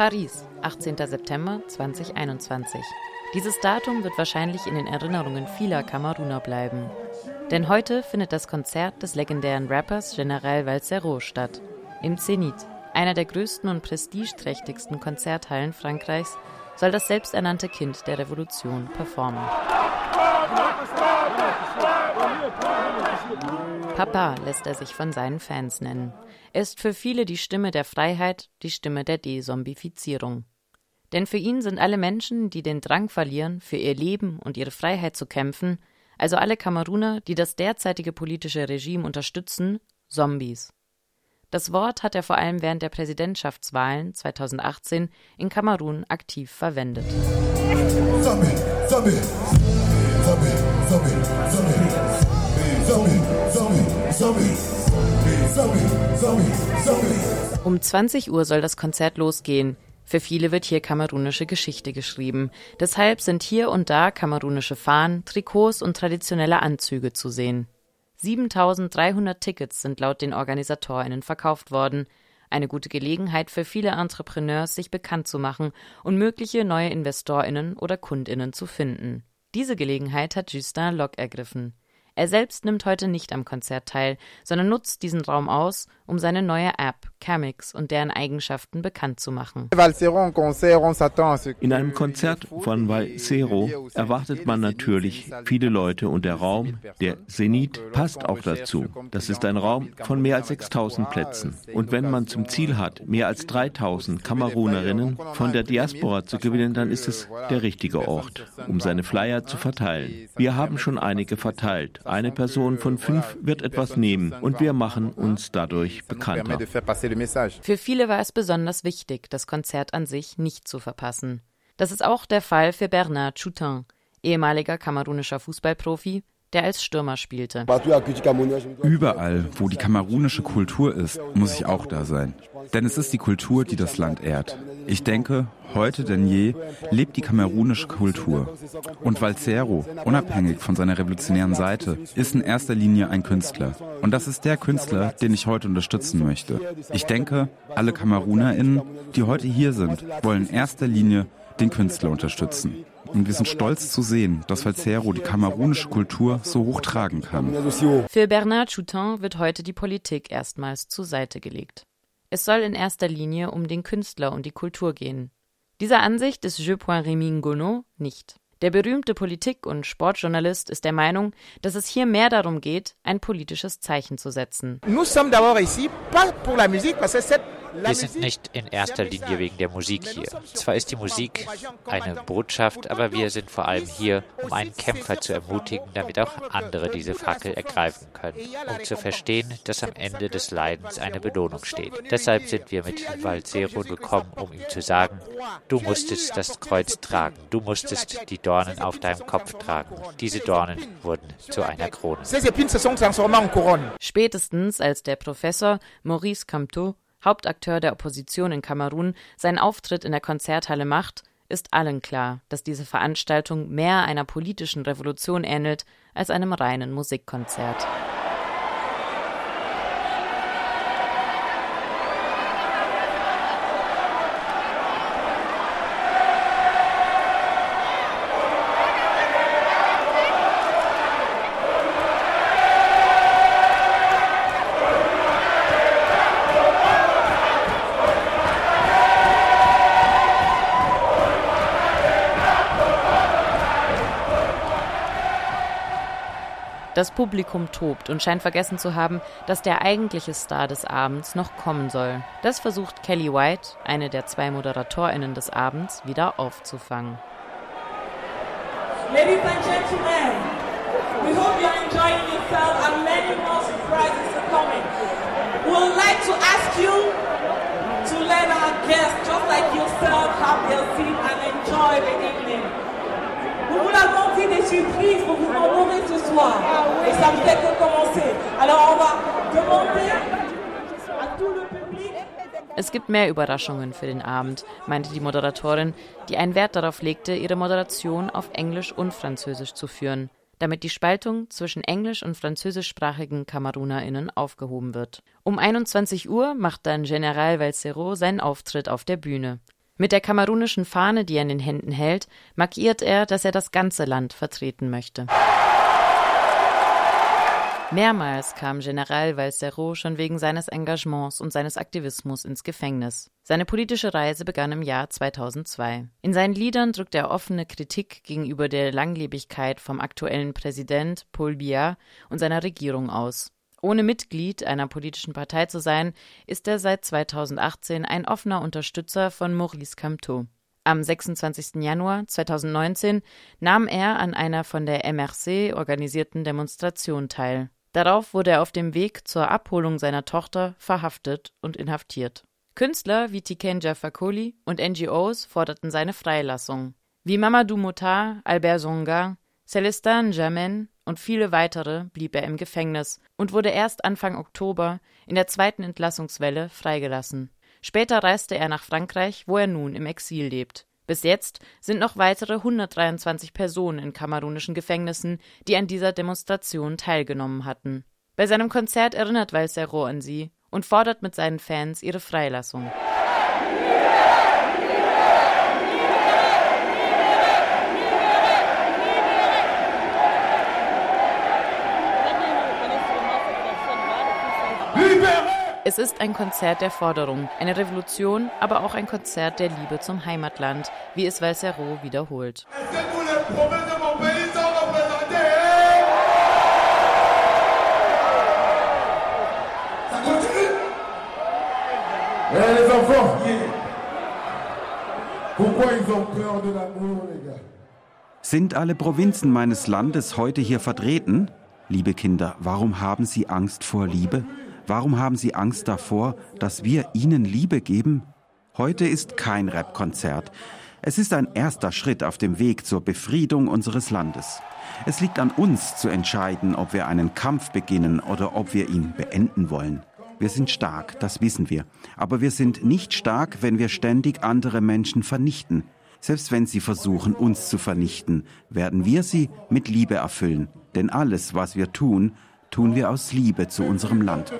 Paris, 18. September 2021. Dieses Datum wird wahrscheinlich in den Erinnerungen vieler Kameruner bleiben. Denn heute findet das Konzert des legendären Rappers General Valsero statt. Im Zenit, einer der größten und prestigeträchtigsten Konzerthallen Frankreichs, soll das selbsternannte Kind der Revolution performen. Papa lässt er sich von seinen Fans nennen. Er ist für viele die Stimme der Freiheit, die Stimme der Dezombifizierung. Denn für ihn sind alle Menschen, die den Drang verlieren, für ihr Leben und ihre Freiheit zu kämpfen, also alle Kameruner, die das derzeitige politische Regime unterstützen, Zombies. Das Wort hat er vor allem während der Präsidentschaftswahlen 2018 in Kamerun aktiv verwendet. Zombie, Zombie, Zombie, Um 20 Uhr soll das Konzert losgehen. Für viele wird hier kamerunische Geschichte geschrieben. Deshalb sind hier und da kamerunische Fahnen, Trikots und traditionelle Anzüge zu sehen. 7300 Tickets sind laut den OrganisatorInnen verkauft worden. Eine gute Gelegenheit für viele Entrepreneurs, sich bekannt zu machen und mögliche neue InvestorInnen oder KundInnen zu finden. Diese Gelegenheit hat Justin Locke ergriffen. Er selbst nimmt heute nicht am Konzert teil, sondern nutzt diesen Raum aus, um seine neue App Camix und deren Eigenschaften bekannt zu machen. In einem Konzert von Valsero erwartet man natürlich viele Leute und der Raum, der Zenit, passt auch dazu. Das ist ein Raum von mehr als 6000 Plätzen. Und wenn man zum Ziel hat, mehr als 3000 Kamerunerinnen von der Diaspora zu gewinnen, dann ist es der richtige Ort, um seine Flyer zu verteilen. Wir haben schon einige verteilt. Eine Person von fünf wird etwas nehmen und wir machen uns dadurch bekannter. Für viele war es besonders wichtig, das Konzert an sich nicht zu verpassen. Das ist auch der Fall für Bernard Choutin, ehemaliger kamerunischer Fußballprofi, der als Stürmer spielte. Überall, wo die kamerunische Kultur ist, muss ich auch da sein. Denn es ist die Kultur, die das Land ehrt. Ich denke, heute denn je lebt die kamerunische Kultur. Und Valsero, unabhängig von seiner revolutionären Seite, ist in erster Linie ein Künstler. Und das ist der Künstler, den ich heute unterstützen möchte. Ich denke, alle KamerunerInnen, die heute hier sind, wollen in erster Linie den Künstler unterstützen. Und wir sind stolz zu sehen, dass Valsero die kamerunische Kultur so hoch tragen kann. Für Bernard Choutin wird heute die Politik erstmals zur Seite gelegt. Es soll in erster Linie um den Künstler und die Kultur gehen. Dieser Ansicht ist Je Point Rémy Ngono nicht. Der berühmte Politik- und Sportjournalist ist der Meinung, dass es hier mehr darum geht, ein politisches Zeichen zu setzen. Nous sommes d'abord ici pas pour la musique parce que cette wir sind nicht in erster Linie wegen der Musik hier. Zwar ist die Musik eine Botschaft, aber wir sind vor allem hier, um einen Kämpfer zu ermutigen, damit auch andere diese Fackel ergreifen können, um zu verstehen, dass am Ende des Leidens eine Belohnung steht. Deshalb sind wir mit Valsero gekommen, um ihm zu sagen, du musstest das Kreuz tragen, du musstest die Dornen auf deinem Kopf tragen. Diese Dornen wurden zu einer Krone. Spätestens als der Professor Maurice Camteau Hauptakteur der Opposition in Kamerun, seinen Auftritt in der Konzerthalle macht, ist allen klar, dass diese Veranstaltung mehr einer politischen Revolution ähnelt als einem reinen Musikkonzert. Das Publikum tobt und scheint vergessen zu haben, dass der eigentliche Star des Abends noch kommen soll. Das versucht Kelly White, eine der zwei ModeratorInnen des Abends, wieder aufzufangen. Ladies and gentlemen, we hope you're enjoying yourself and many more surprises are coming. We would like to ask you to let our guests, just like yourself, have their seat and enjoy the evening. Nous vous l'avons dit des surprises pour vous honorer ce soir. Et ça ne fait que commencer. Alors on va demander à tout le public. Es gibt mehr Überraschungen für den Abend, meinte die Moderatorin, die einen Wert darauf legte, ihre Moderation auf Englisch und Französisch zu führen, damit die Spaltung zwischen englisch- und französischsprachigen KamerunerInnen aufgehoben wird. Um 21 Uhr macht dann General Valsero seinen Auftritt auf der Bühne. Mit der kamerunischen Fahne, die er in den Händen hält, markiert er, dass er das ganze Land vertreten möchte. Mehrmals kam General Valsero schon wegen seines Engagements und seines Aktivismus ins Gefängnis. Seine politische Reise begann im Jahr 2002. In seinen Liedern drückt er offene Kritik gegenüber der Langlebigkeit vom aktuellen Präsident Paul Biya und seiner Regierung aus. Ohne Mitglied einer politischen Partei zu sein, ist er seit 2018 ein offener Unterstützer von Maurice Kamto. Am 26. Januar 2019 nahm er an einer von der MRC organisierten Demonstration teil. Darauf wurde er auf dem Weg zur Abholung seiner Tochter verhaftet und inhaftiert. Künstler wie Tikenja Fakoli und NGOs forderten seine Freilassung. Wie Mamadou Motar, Albert Zonga, Celestin Jamen und viele weitere blieb er im Gefängnis und wurde erst Anfang Oktober in der zweiten Entlassungswelle freigelassen. Später reiste er nach Frankreich, wo er nun im Exil lebt. Bis jetzt sind noch weitere 123 Personen in kamerunischen Gefängnissen, die an dieser Demonstration teilgenommen hatten. Bei seinem Konzert erinnert Valsero an sie und fordert mit seinen Fans ihre Freilassung. Es ist ein Konzert der Forderung, eine Revolution, aber auch ein Konzert der Liebe zum Heimatland, wie es Valsero wiederholt. Sind alle Provinzen meines Landes heute hier vertreten? Liebe Kinder, warum haben Sie Angst vor Liebe? Warum haben Sie Angst davor, dass wir Ihnen Liebe geben? Heute ist kein Rap-Konzert. Es ist ein erster Schritt auf dem Weg zur Befriedung unseres Landes. Es liegt an uns zu entscheiden, ob wir einen Kampf beginnen oder ob wir ihn beenden wollen. Wir sind stark, das wissen wir. Aber wir sind nicht stark, wenn wir ständig andere Menschen vernichten. Selbst wenn sie versuchen, uns zu vernichten, werden wir sie mit Liebe erfüllen. Denn alles, was wir tun, tun wir aus Liebe zu unserem Land.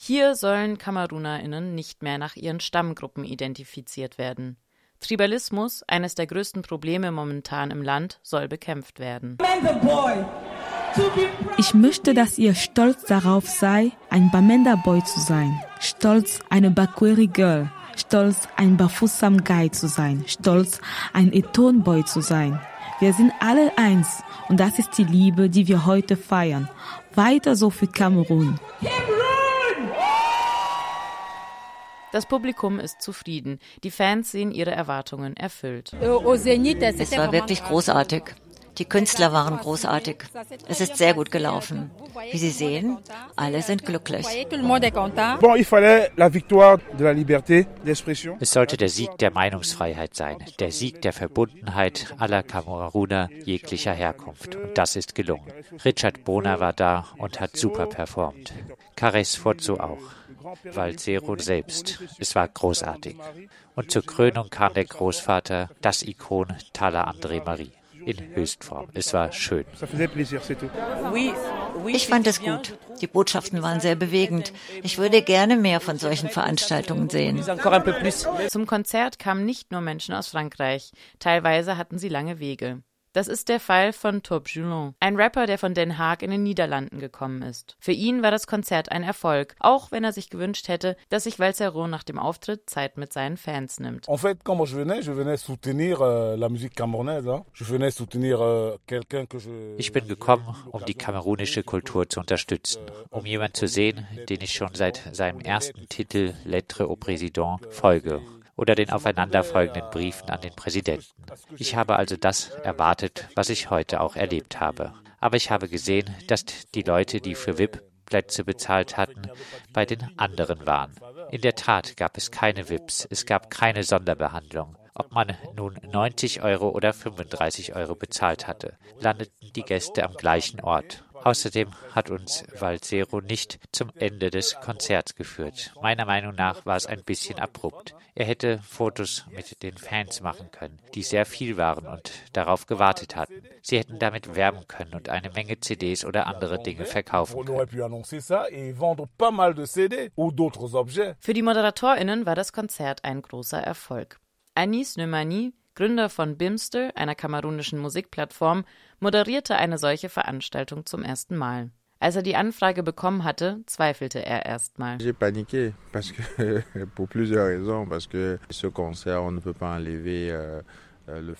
Hier sollen KamerunerInnen nicht mehr nach ihren Stammgruppen identifiziert werden. Tribalismus, eines der größten Probleme momentan im Land, soll bekämpft werden. Ich möchte, dass ihr stolz darauf seid, ein Bamenda Boy zu sein, stolz eine Bakweri Girl, stolz ein Bafusam Guy zu sein, stolz ein Eton Boy zu sein. Wir sind alle eins und das ist die Liebe, die wir heute feiern. Weiter so für Kamerun. Das Publikum ist zufrieden. Die Fans sehen ihre Erwartungen erfüllt. Es war wirklich großartig. Die Künstler waren großartig. Es ist sehr gut gelaufen. Wie Sie sehen, alle sind glücklich. Es sollte der Sieg der Meinungsfreiheit sein, der Sieg der Verbundenheit aller Kameruner jeglicher Herkunft. Und das ist gelungen. Richard Bona war da und hat super performt. Cares Forzo auch. Valsero selbst. Es war großartig. Und zur Krönung kam der Großvater, das Ikon Tala André Marie in Höchstform. Es war schön. Ich fand es gut. Die Botschaften waren sehr bewegend. Ich würde gerne mehr von solchen Veranstaltungen sehen. Zum Konzert kamen nicht nur Menschen aus Frankreich. Teilweise hatten sie lange Wege. Das ist der Fall von Top Joulon, ein Rapper, der von Den Haag in den Niederlanden gekommen ist. Für ihn war das Konzert ein Erfolg, auch wenn er sich gewünscht hätte, dass sich Valsero nach dem Auftritt Zeit mit seinen Fans nimmt. En fait, quand je venais, je venais soutenir euh, la musique camerounaise. Je venais soutenir euh, quelqu'un que je Ich bin gekommen, um die kamerunische Kultur zu unterstützen, um jemanden zu sehen, den ich schon seit seinem ersten Titel Lettre au Président folge oder den aufeinanderfolgenden Briefen an den Präsidenten. Ich habe also das erwartet, was ich heute auch erlebt habe. Aber ich habe gesehen, dass die Leute, die für VIP-Plätze bezahlt hatten, bei den anderen waren. In der Tat gab es keine VIPs, es gab keine Sonderbehandlung. Ob man nun 90 Euro oder 35 Euro bezahlt hatte, landeten die Gäste am gleichen Ort Außerdem hat uns Valsero nicht zum Ende des Konzerts geführt. Meiner Meinung nach war es ein bisschen abrupt. Er hätte Fotos mit den Fans machen können, die sehr viel waren und darauf gewartet hatten. Sie hätten damit werben können und eine Menge CDs oder andere Dinge verkaufen können. Für die ModeratorInnen war das Konzert ein großer Erfolg. Anis Neumani, Gründer von Bimster, einer kamerunischen Musikplattform, moderierte eine solche Veranstaltung zum ersten Mal. Als er die Anfrage bekommen hatte, zweifelte er erstmal. J'ai paniqué parce que pour plusieurs raisons parce que ce concert on ne peut pas enlever euh, euh,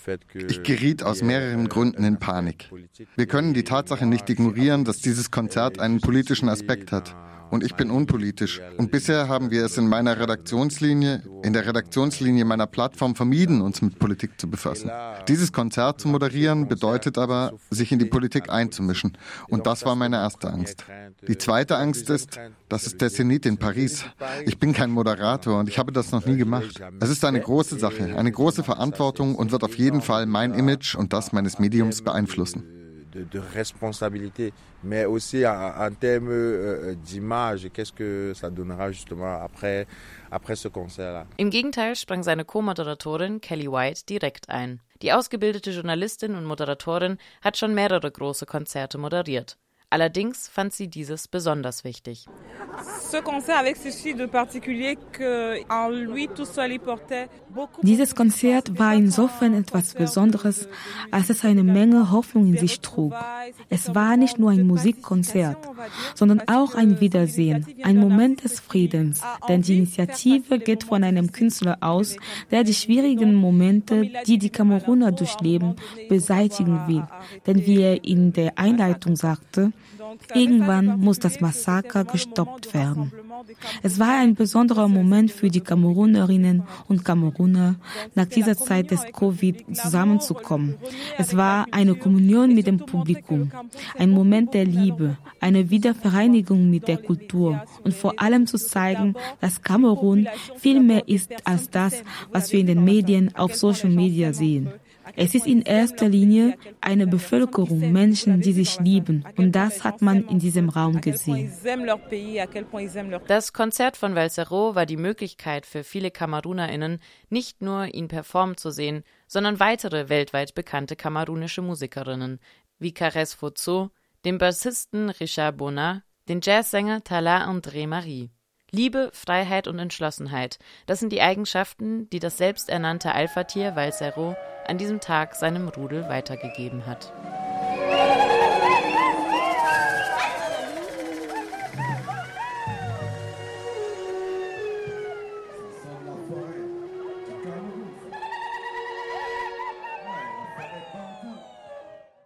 ich geriet aus mehreren Gründen in Panik. Wir können die Tatsache nicht ignorieren, dass dieses Konzert einen politischen Aspekt hat und ich bin unpolitisch. Und bisher haben wir es in meiner Redaktionslinie, in der Redaktionslinie meiner Plattform vermieden, uns mit Politik zu befassen. Dieses Konzert zu moderieren bedeutet aber, sich in die Politik einzumischen. Und das war meine erste Angst. Die zweite Angst ist, das ist der Zenit in Paris. Ich bin kein Moderator und ich habe das noch nie gemacht. Es ist eine große Sache, eine große Verantwortung und wird auf jeden Fall mein Image und das meines Mediums beeinflussen de, de responsabilité, mais aussi en, termes euh, d'image, qu'est-ce que ça donnera justement après, après ce concert-là? Im Gegenteil sprang seine Co-Moderatorin Kelly White direkt ein. Die ausgebildete Journalistin und Moderatorin hat schon mehrere große Konzerte moderiert. Allerdings fand sie dieses besonders wichtig. Dieses Konzert war insofern etwas Besonderes, als es eine Menge Hoffnung in sich trug. Es war nicht nur ein Musikkonzert, sondern auch ein Wiedersehen, ein Moment des Friedens, denn die Initiative geht von einem Künstler aus, der die schwierigen Momente, die die Kameruner durchleben, beseitigen will. Denn wie er in der Einleitung sagte, Irgendwann muss das Massaker gestoppt werden. Es war ein besonderer Moment für die Kamerunerinnen und Kameruner, nach dieser Zeit des Covid zusammenzukommen. Es war eine Kommunion mit dem Publikum, ein Moment der Liebe, eine Wiedervereinigung mit der Kultur. und vor allem zu zeigen, dass Kamerun viel mehr ist als das, was wir in den Medien auf Social Media sehen. Es ist in erster Linie eine Bevölkerung, Menschen, die sich lieben. Und das hat man in diesem Raum gesehen. Das Konzert von Valsero war die Möglichkeit für viele KamerunerInnen, nicht nur ihn performen zu sehen, sondern weitere weltweit bekannte kamerunische Musikerinnen, wie Caresse Fozo, den Bassisten Richard Bonnat, den Jazzsänger Tala André Marie. Liebe, Freiheit und Entschlossenheit, das sind die Eigenschaften, die das selbsternannte Alpha-Tier Valsero an diesem Tag seinem Rudel weitergegeben hat.